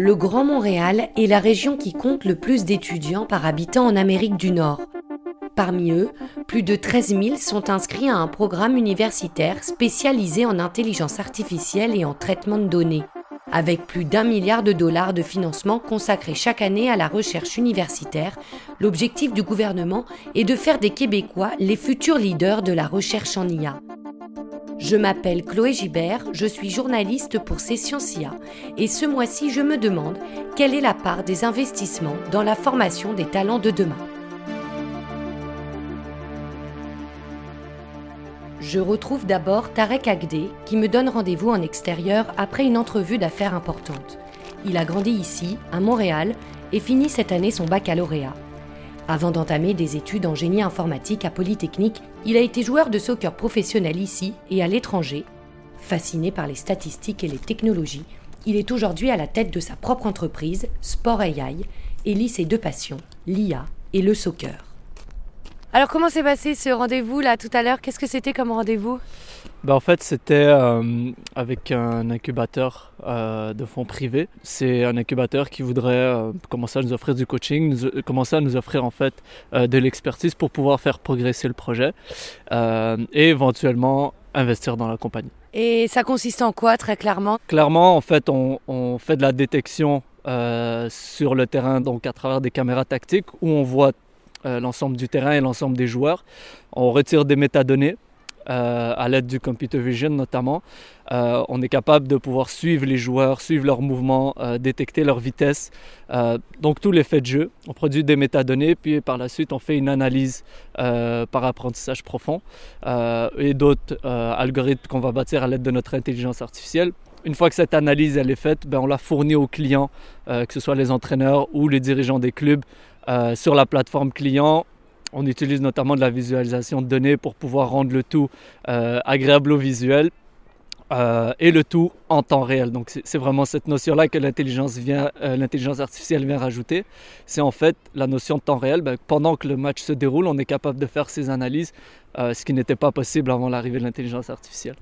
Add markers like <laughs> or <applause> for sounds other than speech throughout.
Le Grand Montréal est la région qui compte le plus d'étudiants par habitant en Amérique du Nord. Parmi eux, plus de 13 000 sont inscrits à un programme universitaire spécialisé en intelligence artificielle et en traitement de données, avec plus d'un milliard de dollars de financement consacrés chaque année à la recherche universitaire. L'objectif du gouvernement est de faire des Québécois les futurs leaders de la recherche en IA. Je m'appelle Chloé Gibert, je suis journaliste pour Session IA et ce mois-ci je me demande quelle est la part des investissements dans la formation des talents de demain? Je retrouve d'abord Tarek Agdé qui me donne rendez-vous en extérieur après une entrevue d'affaires importante. Il a grandi ici, à Montréal, et finit cette année son baccalauréat. Avant d'entamer des études en génie informatique à Polytechnique, il a été joueur de soccer professionnel ici et à l'étranger. Fasciné par les statistiques et les technologies, il est aujourd'hui à la tête de sa propre entreprise, Sport AI, et lit ses deux passions, l'IA et le soccer. Alors comment s'est passé ce rendez-vous là tout à l'heure? Qu'est-ce que c'était comme rendez-vous? Ben, En fait c'était euh, avec un incubateur euh, de fonds privés. C'est un incubateur qui voudrait euh, commencer à nous offrir du coaching, commencer à nous offrir en fait de l'expertise pour pouvoir faire progresser le projet et éventuellement investir dans la compagnie. Et ça consiste en quoi très clairement? Clairement en fait on, on fait de la détection sur le terrain donc à travers des caméras tactiques où on voit l'ensemble du terrain et l'ensemble des joueurs. On retire des métadonnées euh, à l'aide du computer vision notamment. Euh, on est capable de pouvoir suivre les joueurs, suivre leurs mouvements, détecter leur vitesse, donc tous les faits de jeu. On produit des métadonnées, puis par la suite on fait une analyse par apprentissage profond et d'autres algorithmes qu'on va bâtir à l'aide de notre intelligence artificielle une fois que cette analyse elle est faite, ben, on la fournit aux clients, que ce soit les entraîneurs ou les dirigeants des clubs, euh, sur la plateforme client, on utilise notamment de la visualisation de données pour pouvoir rendre le tout euh, agréable au visuel euh, et le tout en temps réel. Donc c'est vraiment cette notion-là que l'intelligence l'intelligence artificielle vient rajouter. C'est en fait la notion de temps réel. Ben, pendant que le match se déroule, on est capable de faire ces analyses, ce qui n'était pas possible avant l'arrivée de l'intelligence artificielle.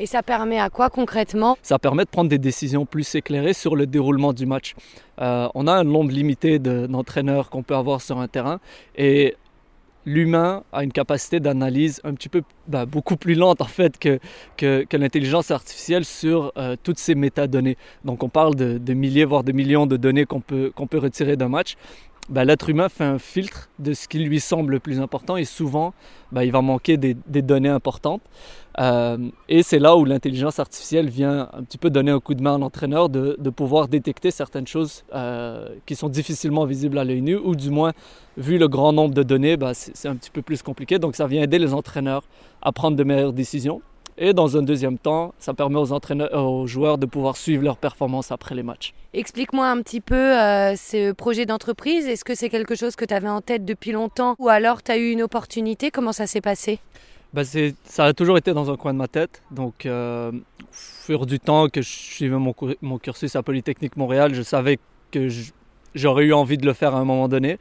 Et ça permet à quoi concrètement? Ça permet de prendre des décisions plus éclairées sur le déroulement du match. Euh, on a un nombre limité d'entraîneurs qu'on peut avoir sur un terrain et l'humain a une capacité d'analyse un petit peu bah, beaucoup plus lente en fait que, que, l'intelligence artificielle sur euh, toutes ces métadonnées. Donc on parle de, milliers voire de millions de données qu'on peut, peut retirer d'un match. Bah, l'être humain fait un filtre de ce qui lui semble le plus important et souvent bah, il va manquer des données importantes. Euh, et c'est là où l'intelligence artificielle vient un petit peu donner un coup de main à l'entraîneur de, pouvoir détecter certaines choses euh, qui sont difficilement visibles à l'œil nu, ou du moins, vu le grand nombre de données, bah, c'est un petit peu plus compliqué. Donc ça vient aider les entraîneurs à prendre de meilleures décisions. Et dans un deuxième temps, ça permet aux, entraîneurs, aux joueurs de pouvoir suivre leur performance après les matchs. Explique-moi un petit peu euh, ce projet d'entreprise. Est-ce que c'est quelque chose que tu avais en tête depuis longtemps ou alors tu as eu une opportunité? Comment ça s'est passé? Bah, ça a toujours été dans un coin de ma tête. Donc, euh, au fur du temps que je suivais mon, cursus à Polytechnique Montréal, je savais que j'aurais eu envie de le faire à un moment donné.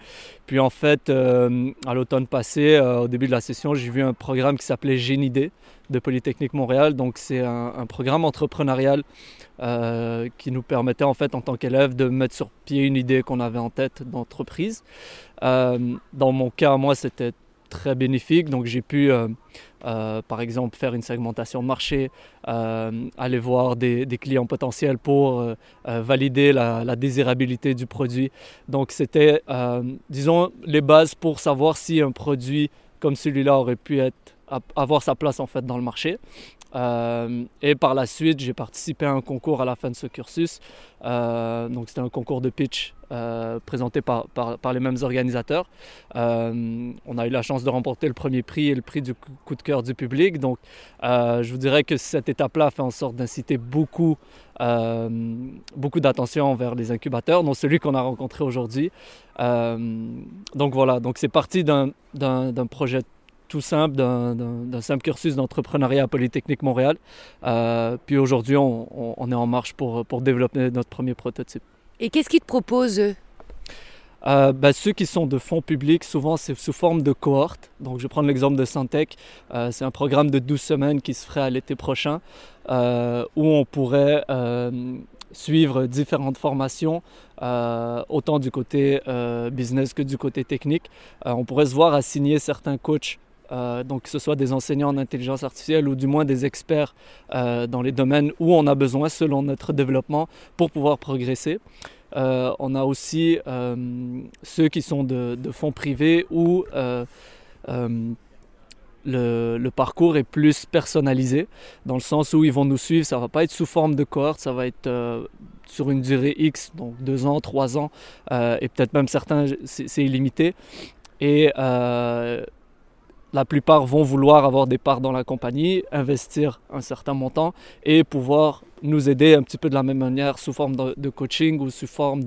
Puis en fait, euh, à l'automne passé, euh, au début de la session, j'ai vu un programme qui s'appelait Génie de Polytechnique Montréal. Donc c'est un, un, programme entrepreneurial qui nous permettait en fait en tant qu'élève de mettre sur pied une idée qu'on avait en tête d'entreprise. dans mon cas, moi, c'était très bénéfique. Donc j'ai pu, euh, euh, par exemple, faire une segmentation de marché, euh, aller voir des, clients potentiels pour valider la, désirabilité du produit. Donc c'était, disons, les bases pour savoir si un produit comme celui-là aurait pu être, avoir sa place en fait dans le marché. Et par la suite, j'ai participé à un concours à la fin de ce cursus. Donc c'était un concours de pitch euh, présenté par, les mêmes organisateurs. on a eu la chance de remporter le premier prix et le prix du coup de cœur du public. Donc je vous dirais que cette étape-là fait en sorte d'inciter beaucoup, beaucoup d'attention vers les incubateurs, dont celui qu'on a rencontré aujourd'hui. donc voilà, donc c'est parti d'un projet tout simple d'un simple cursus d'entrepreneuriat à Polytechnique Montréal. Euh, puis aujourd'hui, on, est en marche pour développer notre premier prototype. Et qu'est-ce qu'ils te proposent euh, ben, ceux qui sont de fonds publics, souvent c'est sous forme de cohorte. Donc je prendre l'exemple de Syntec. Euh, c'est un programme de 12 semaines qui se ferait à l'été prochain où on pourrait suivre différentes formations, autant du côté business que du côté technique. on pourrait se voir assigner certains coachs donc que ce soit des enseignants en intelligence artificielle ou du moins des experts dans les domaines où on a besoin selon notre développement pour pouvoir progresser. on a aussi ceux qui sont de, de fonds privés ou le, parcours est plus personnalisé, dans le sens où ils vont nous suivre, ça va pas être sous forme de cohorte, ça va être euh, sur une durée X, donc deux ans, trois ans, euh, et peut-être même certains, c'est illimité. Et euh, la plupart vont vouloir avoir des parts dans la compagnie, investir un certain montant et pouvoir nous aider un petit peu de la même manière sous forme de, coaching ou sous forme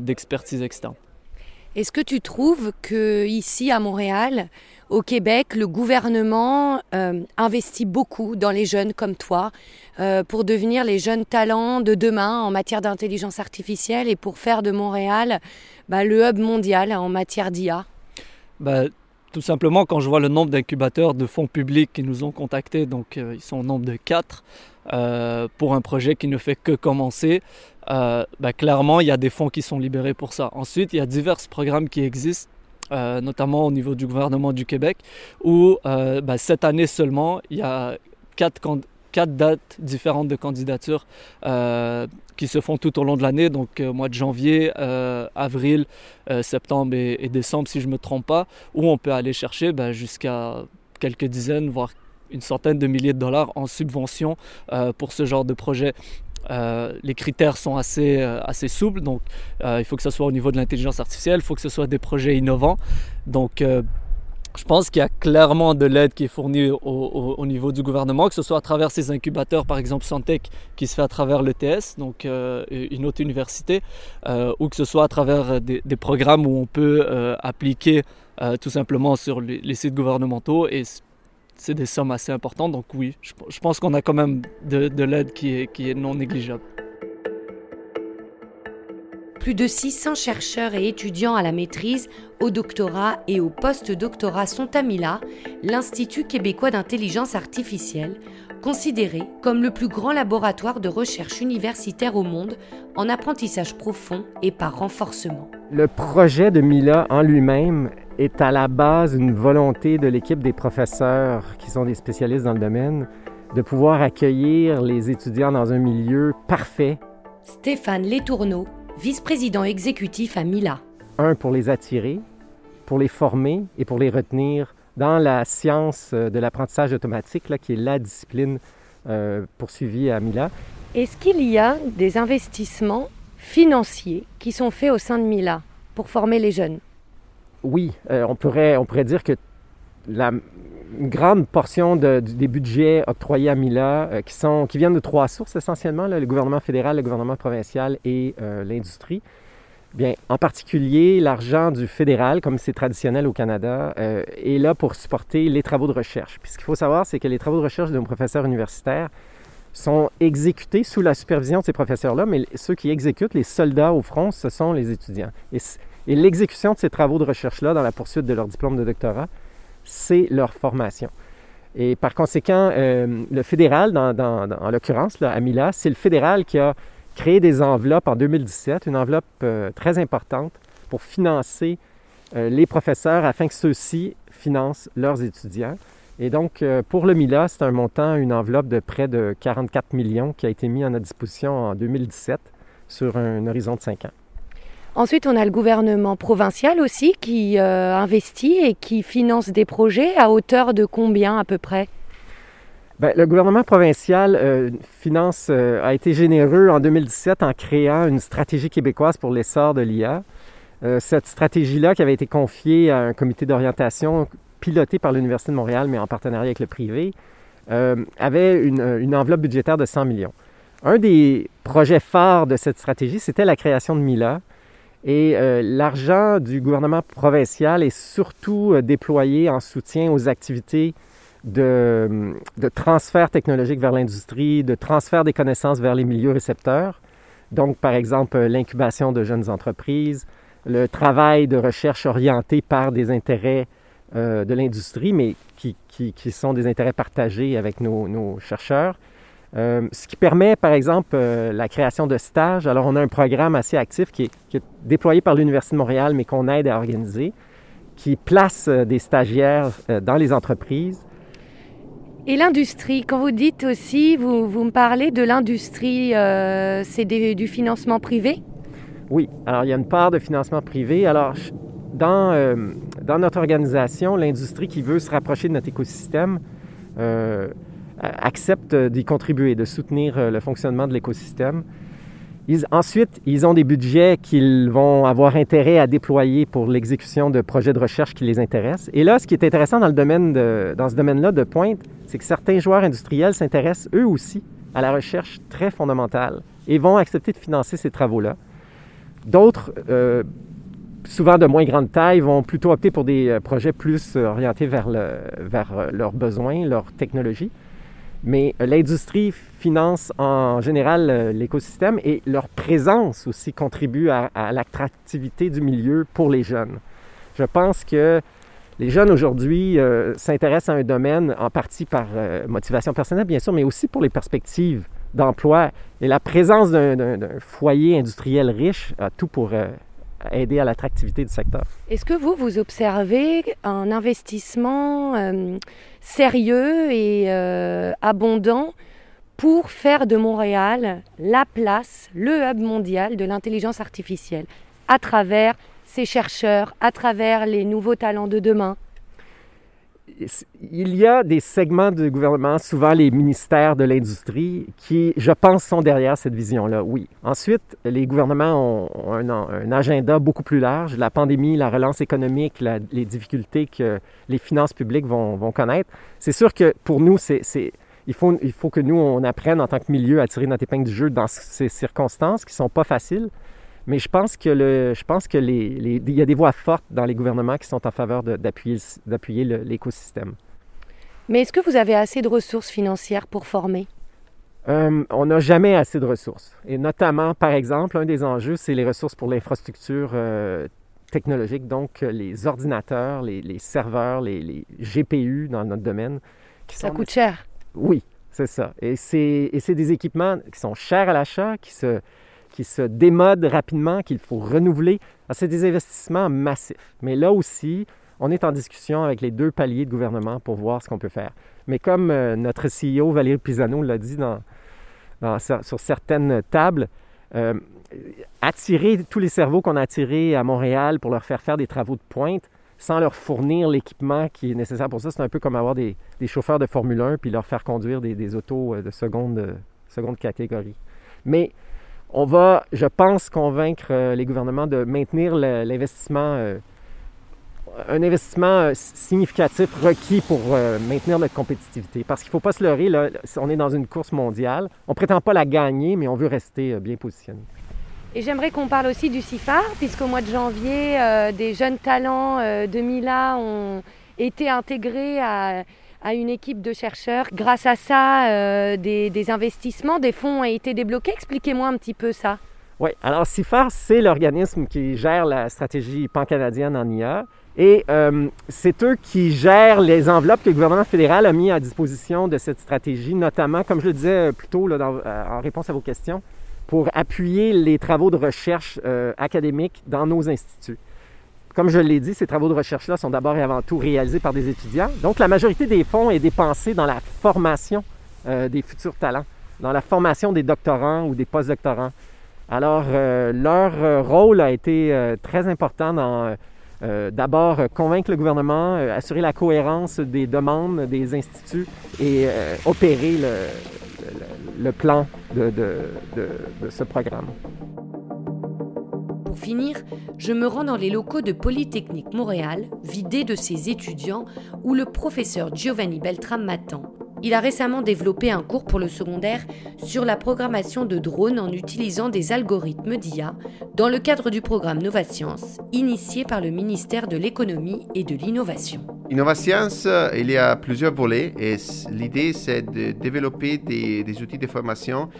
d'expertise externe. Est-ce que tu trouves que ici à Montréal, au Québec, le gouvernement euh, investit beaucoup dans les jeunes comme toi euh, pour devenir les jeunes talents de demain en matière d'intelligence artificielle et pour faire de Montréal bah, le hub mondial en matière d'IA bah, Tout simplement, quand je vois le nombre d'incubateurs de fonds publics qui nous ont contactés, donc euh, ils sont au nombre de quatre, pour un projet qui ne fait que commencer, bah, clairement, il y a des fonds qui sont libérés pour ça. Ensuite, il y a divers programmes qui existent euh, notamment au niveau du gouvernement du Québec, où euh, ben, cette année seulement, il y a quatre, quatre dates différentes de candidature euh, qui se font tout au long de l'année, donc mois de janvier, avril, septembre et, décembre, si je ne me trompe pas, où on peut aller chercher ben, jusqu'à quelques dizaines, voire une centaine de milliers de dollars en subvention pour ce genre de projet. Euh, les critères sont assez, euh, assez souples, donc euh, il faut que ce soit au niveau de l'intelligence artificielle, il faut que ce soit des projets innovants. Donc je pense qu'il y a clairement de l'aide qui est fournie au, niveau du gouvernement, que ce soit à travers ces incubateurs, par exemple Santec, qui se fait à travers l'ETS, donc une autre université, ou que ce soit à travers des, programmes où on peut appliquer tout simplement sur les, sites gouvernementaux et c'est des sommes assez importantes. Donc oui, je, pense qu'on a quand même de, l'aide qui est non négligeable. Plus de 600 chercheurs et étudiants à la maîtrise, au doctorat et au post-doctorat sont à Mila, l'Institut québécois d'intelligence artificielle, considéré comme le plus grand laboratoire de recherche universitaire au monde en apprentissage profond et par renforcement. Le projet de Mila en lui-même est à la base une volonté de l'équipe des professeurs qui sont des spécialistes dans le domaine de pouvoir accueillir les étudiants dans un milieu parfait. Stéphane Letourneau, vice-président exécutif à Mila. Un, pour les attirer, pour les former et pour les retenir dans la science euh, de l'apprentissage automatique, là, qui est la discipline euh, poursuivie à Mila. Est-ce qu'il y a des investissements financiers qui sont faits au sein de Mila pour former les jeunes? Oui, euh, on, pourrait, on pourrait dire que la une grande portion des budgets octroyés à Mila, qui, sont, qui viennent de trois sources essentiellement, le gouvernement fédéral, le gouvernement provincial et l'industrie. Bien, en particulier, l'argent du fédéral, comme c'est traditionnel au Canada, euh, est là pour supporter les travaux de recherche. Puis ce qu'il faut savoir, c'est que les travaux de recherche de nos professeurs universitaires sont exécutés sous la supervision de ces professeurs-là, mais ceux qui exécutent, les soldats au front, ce sont les étudiants. Et, l'exécution de ces travaux de recherche-là dans la poursuite de leur diplôme de doctorat, c'est leur formation. Et par conséquent, euh, le fédéral, dans, en l'occurrence, à Mila, c'est le fédéral qui a créé des enveloppes en 2017, une enveloppe euh, très importante pour financer euh, les professeurs afin que ceux-ci financent leurs étudiants. Et donc, pour le MILA, c'est un montant, une enveloppe de près de 44 millions qui a été mis à notre disposition en 2017 sur un horizon de 5 ans. Ensuite, on a le gouvernement provincial aussi qui investit et qui finance des projets à hauteur de combien à peu près? Bien, le gouvernement provincial euh, finance, euh, a été généreux en 2017 en créant une stratégie québécoise pour l'essor de l'IA. Euh, cette stratégie-là, qui avait été confiée à un comité d'orientation piloté par l'Université de Montréal, mais en partenariat avec le privé, avait une, une, enveloppe budgétaire de 100 millions. Un des projets phares de cette stratégie, c'était la création de MILA. Et l'argent du gouvernement provincial est surtout déployé en soutien aux activités de, transfert technologique vers l'industrie, de transfert des connaissances vers les milieux récepteurs. Donc, par exemple, l'incubation de jeunes entreprises, le travail de recherche orienté par des intérêts euh, de l'industrie, mais qui, sont des intérêts partagés avec nos, chercheurs. Euh, ce qui permet, par exemple, euh, la création de stages. Alors, on a un programme assez actif qui est, déployé par l'Université de Montréal, mais qu'on aide à organiser, qui place euh, des stagiaires dans les entreprises. Et l'industrie, quand vous dites aussi, vous, vous me parlez de l'industrie, c'est du financement privé? Oui, alors il y a une part de financement privé. Alors, dans, dans notre organisation, l'industrie qui veut se rapprocher de notre écosystème, acceptent d'y contribuer, de soutenir euh, le fonctionnement de l'écosystème. ensuite, ils ont des budgets qu'ils vont avoir intérêt à déployer pour l'exécution de projets de recherche qui les intéressent. Et là, ce qui est intéressant dans, domaine dans ce domaine-là de pointe, c'est que certains joueurs industriels s'intéressent eux aussi à la recherche très fondamentale et vont accepter de financer ces travaux-là. D'autres, euh, souvent de moins grande taille, vont plutôt opter pour des euh, projets plus orientés vers, vers leurs besoins, leurs technologies. Mais euh, l'industrie finance en général euh, l'écosystème et leur présence aussi contribue à, l'attractivité du milieu pour les jeunes. Je pense que les jeunes aujourd'hui euh, s'intéressent à un domaine en partie par motivation personnelle, bien sûr, mais aussi pour les perspectives d'emploi. Et la présence d'un foyer industriel riche a tout pour aider à l'attractivité du secteur. Est-ce que vous, vous observez un investissement sérieux et euh, abondant pour faire de Montréal la place, le hub mondial de l'intelligence artificielle, à travers ces chercheurs, à travers les nouveaux talents de demain il y a des segments du gouvernement, souvent les ministères de l'industrie, qui, je pense, sont derrière cette vision-là, oui. Ensuite, les gouvernements ont, un, agenda beaucoup plus large. La pandémie, la relance économique, les difficultés que les finances publiques vont, connaître. C'est sûr que pour nous, il, faut, il faut que nous, on apprenne en tant que milieu à tirer notre épingle du jeu dans ces circonstances qui ne sont pas faciles. Mais je pense que le, je pense que les, il y a des voix fortes dans les gouvernements qui sont en faveur d'appuyer, d'appuyer l'écosystème. Mais est-ce que vous avez assez de ressources financières pour former? Euh, on n'a jamais assez de ressources. Et notamment, par exemple, un des enjeux, c'est les ressources pour l'infrastructure euh, technologique, donc euh, les ordinateurs, les, serveurs, les, GPU dans notre domaine. ça coûte cher. Oui, c'est ça. Et c'est des équipements qui sont chers à l'achat, qui se, qui se démodent rapidement, qu'il faut renouveler. C'est des investissements massifs. Mais là aussi, on est en discussion avec les deux paliers de gouvernement pour voir ce qu'on peut faire. Mais comme euh, notre CEO Valérie Pisano l'a dit sur certaines tables, euh, attirer tous les cerveaux qu'on a attirés à Montréal pour leur faire faire des travaux de pointe sans leur fournir l'équipement qui est nécessaire pour ça, c'est un peu comme avoir des, chauffeurs de Formule 1 puis leur faire conduire des, des autos euh, de seconde, seconde catégorie. Mais on va, je pense, convaincre euh, les gouvernements de maintenir l'investissement, euh, un investissement euh, significatif requis pour maintenir notre compétitivité. Parce qu'il ne faut pas se leurrer, on est dans une course mondiale. On ne prétend pas la gagner, mais on veut rester bien positionné. Et j'aimerais qu'on parle aussi du CIFAR, puisqu'au mois de janvier, des jeunes talents de Mila ont été intégrés à à une équipe de chercheurs. Grâce à ça, euh, des, investissements, des fonds ont été débloqués. Expliquez-moi un petit peu ça. Oui, alors CIFAR, c'est l'organisme qui gère la stratégie pan-canadienne en IA. Et euh, c'est eux qui gèrent les enveloppes que le gouvernement fédéral a mis à disposition de cette stratégie, notamment, comme je le disais plus tôt euh, en réponse à vos questions, pour appuyer les travaux de recherche académiques dans nos instituts. Comme je l'ai dit, ces travaux de recherche-là sont d'abord et avant tout réalisés par des étudiants. Donc, la majorité des fonds est dépensée dans la formation euh, des futurs talents, dans la formation des doctorants ou des postdoctorants. Alors, euh, leur euh, rôle a été très important dans d'abord convaincre le gouvernement, assurer la cohérence des demandes des instituts et opérer le, plan de ce programme. Finir, je me rends dans les locaux de Polytechnique Montréal, vidés de ses étudiants, où le professeur Giovanni Beltram m'attend. Il a récemment développé un cours pour le secondaire sur la programmation de drones en utilisant des algorithmes d'IA dans le cadre du programme Novascience, initié par le ministère de l'économie et de l'innovation. Innovascience, il y a plusieurs volets et l'idée c'est de développer des outils de formation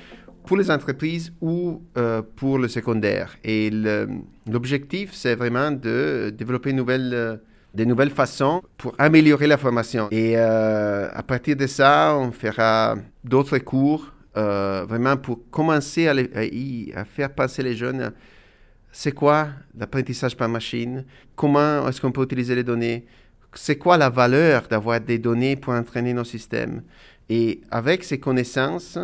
pour les entreprises ou euh, pour le secondaire. Et l'objectif, c'est vraiment de développer une euh, des nouvelles façons pour améliorer la formation. Et euh, à partir de ça, on fera d'autres cours vraiment pour commencer à, faire passer les jeunes c'est quoi l'apprentissage par machine, comment est-ce qu'on peut utiliser les données, c'est quoi la valeur d'avoir des données pour entraîner nos systèmes? Et avec ces connaissances,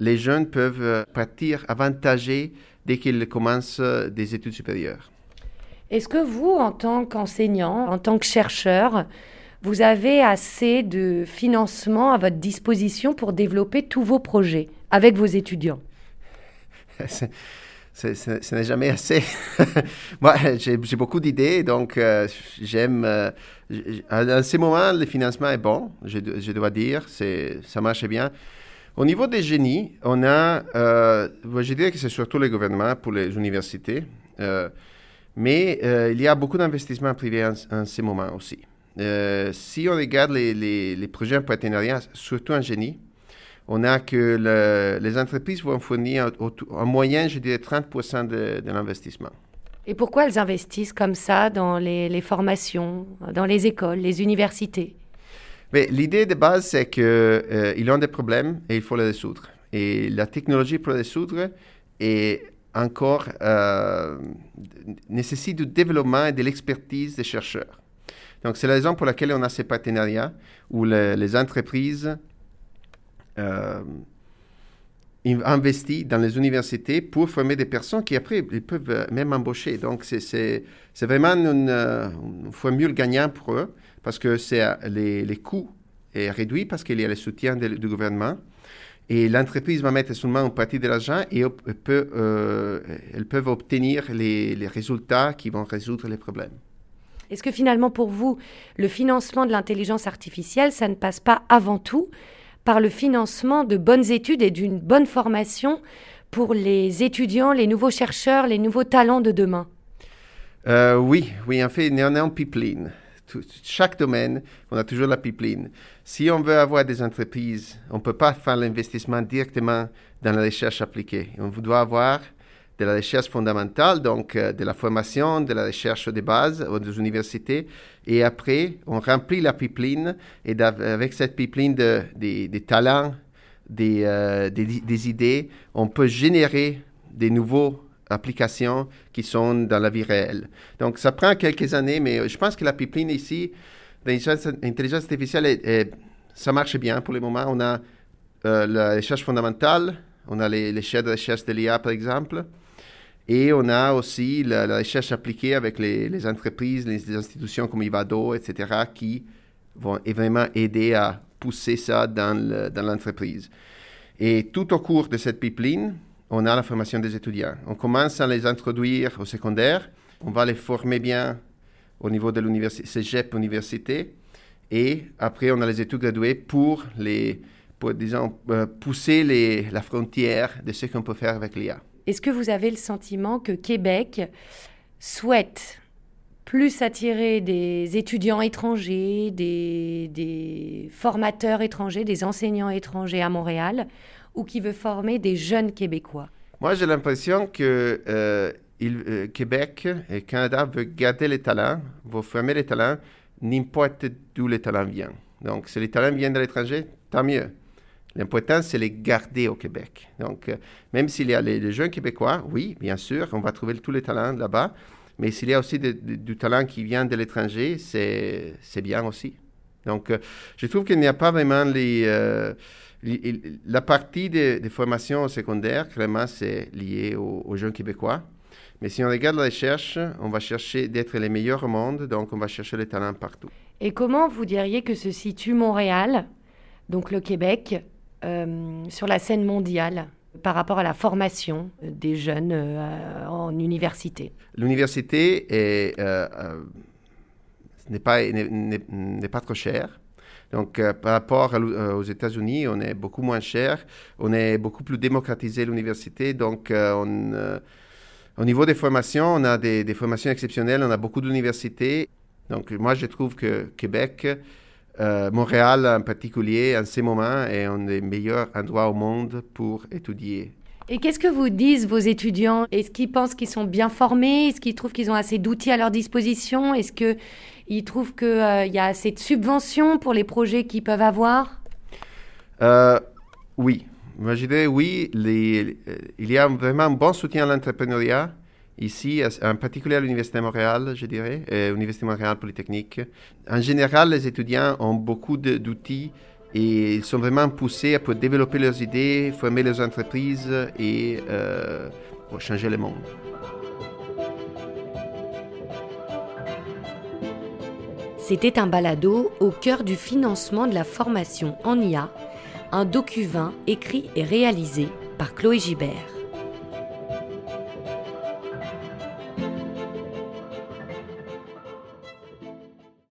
les jeunes peuvent euh, partir avantagés dès qu'ils commencent euh, des études supérieures. Est-ce que vous, en tant qu'enseignant, en tant que chercheur, vous avez assez de financement à votre disposition pour développer tous vos projets avec vos étudiants? <laughs> Ce n'est jamais assez. <laughs> Moi, j'ai beaucoup d'idées, donc euh, j'aime. Euh, à ce moment, le financement est bon, je, je dois dire, ça marche bien. Au niveau des génies, on a, euh, je dirais que c'est surtout le gouvernement pour les universités, euh, mais il y a beaucoup d'investissements privés en, ce moment aussi. si on regarde les, les, les projets en partenariat, surtout en génie, on a que les entreprises vont fournir en moyenne, je dirais, 30% de, l'investissement. Et pourquoi elles investissent comme ça dans les, formations, dans les écoles, les universités? L'idée de base, c'est qu'ils euh, ont des problèmes et il faut les résoudre. Et la technologie pour les résoudre est encore euh, nécessite du développement et de l'expertise des chercheurs. Donc, c'est la raison pour laquelle on a ces partenariats où les entreprises euh, investi dans les universités pour former des personnes qui après ils peuvent même embaucher. Donc c'est vraiment une, une, formule gagnante pour eux parce que c'est les, les, coûts est réduit parce qu'il y a le soutien du gouvernement. Et l'entreprise va mettre seulement une partie de l'argent et peut, euh, elles peuvent obtenir les, les, résultats qui vont résoudre les problèmes. Est-ce que finalement pour vous, le financement de l'intelligence artificielle, ça ne passe pas avant tout par le financement de bonnes études et d'une bonne formation pour les étudiants, les nouveaux chercheurs, les nouveaux talents de demain? Euh, Oui, oui, en fait, on est en pipeline. Chaque domaine, on a toujours la pipeline. Si on veut avoir des entreprises, on ne peut pas faire l'investissement directement dans la recherche appliquée. On doit avoir de la recherche fondamentale, donc euh, de la formation, de la recherche de base aux universités. Et après, on remplit la pipeline et avec cette pipeline de, des talents, euh, des, idées, on peut générer des nouvelles applications qui sont dans la vie réelle. Donc, ça prend quelques années, mais je pense que la pipeline ici, l'intelligence artificielle, ça marche bien pour le moment. On a euh, la recherche fondamentale, on a les, les de recherche de l'IA, par exemple. Et on a aussi la, recherche appliquée avec les, entreprises, les, institutions comme Ivado, etc., qui vont vraiment aider à pousser ça dans l'entreprise. Et tout au cours de cette pipeline, on a la formation des étudiants. On commence à les introduire au secondaire, on va les former bien au niveau de l'université, cégep, université, et après on a les études graduées pour les, disons, euh, pousser la frontière de ce qu'on peut faire avec l'IA. Est-ce que vous avez le sentiment que Québec souhaite plus attirer des étudiants étrangers, des, formateurs étrangers, des enseignants étrangers à Montréal, ou qui veut former des jeunes Québécois? Moi, j'ai l'impression que euh, euh, Québec et Canada veulent garder les talents, veulent former les talents, n'importe d'où les talents viennent. Donc, si les talents viennent de l'étranger, tant mieux. L'important, c'est les garder au Québec. Donc, euh, même s'il y a les, jeunes Québécois, oui, bien sûr, on va trouver tous les talents là-bas. Mais s'il y a aussi du talent qui vient de l'étranger, c'est bien aussi. Donc, je trouve qu'il n'y a pas vraiment les, la partie des de formations secondaires, vraiment, c'est lié aux, jeunes Québécois. Mais si on regarde la recherche, on va chercher d'être les meilleurs au monde, donc on va chercher les talents partout. Et comment vous diriez que se situe Montréal, donc le Québec, euh, sur la scène mondiale par rapport à la formation des jeunes euh, en université? L'université euh, pas, n'est, pas trop chère. Donc, par rapport aux États-Unis, on est beaucoup moins cher, on est beaucoup plus démocratisé l'université. Donc, au niveau des formations, on a des, des, formations exceptionnelles, on a beaucoup d'universités. Donc, moi, je trouve que Québec euh, Montréal en particulier, en ce moment, est un des meilleurs endroits au monde pour étudier. Et qu'est-ce que vous disent vos étudiants? Est-ce qu'ils pensent qu'ils sont bien formés? Est-ce qu'ils trouvent qu'ils ont assez d'outils à leur disposition? Est-ce qu'ils trouvent qu'il euh, y a assez de subventions pour les projets qu'ils peuvent avoir? Euh, Oui, moi, je dirais oui, les, il y a vraiment un bon soutien à l'entrepreneuriat ici, en particulier à l'Université de Montréal, je dirais, et l'Université de Montréal Polytechnique. En général, les étudiants ont beaucoup d'outils et ils sont vraiment poussés pour développer leurs idées, former leurs entreprises et euh, changer le monde. C'était un balado au cœur du financement de la formation en IA, un docu écrit et réalisé par Chloé Gibert.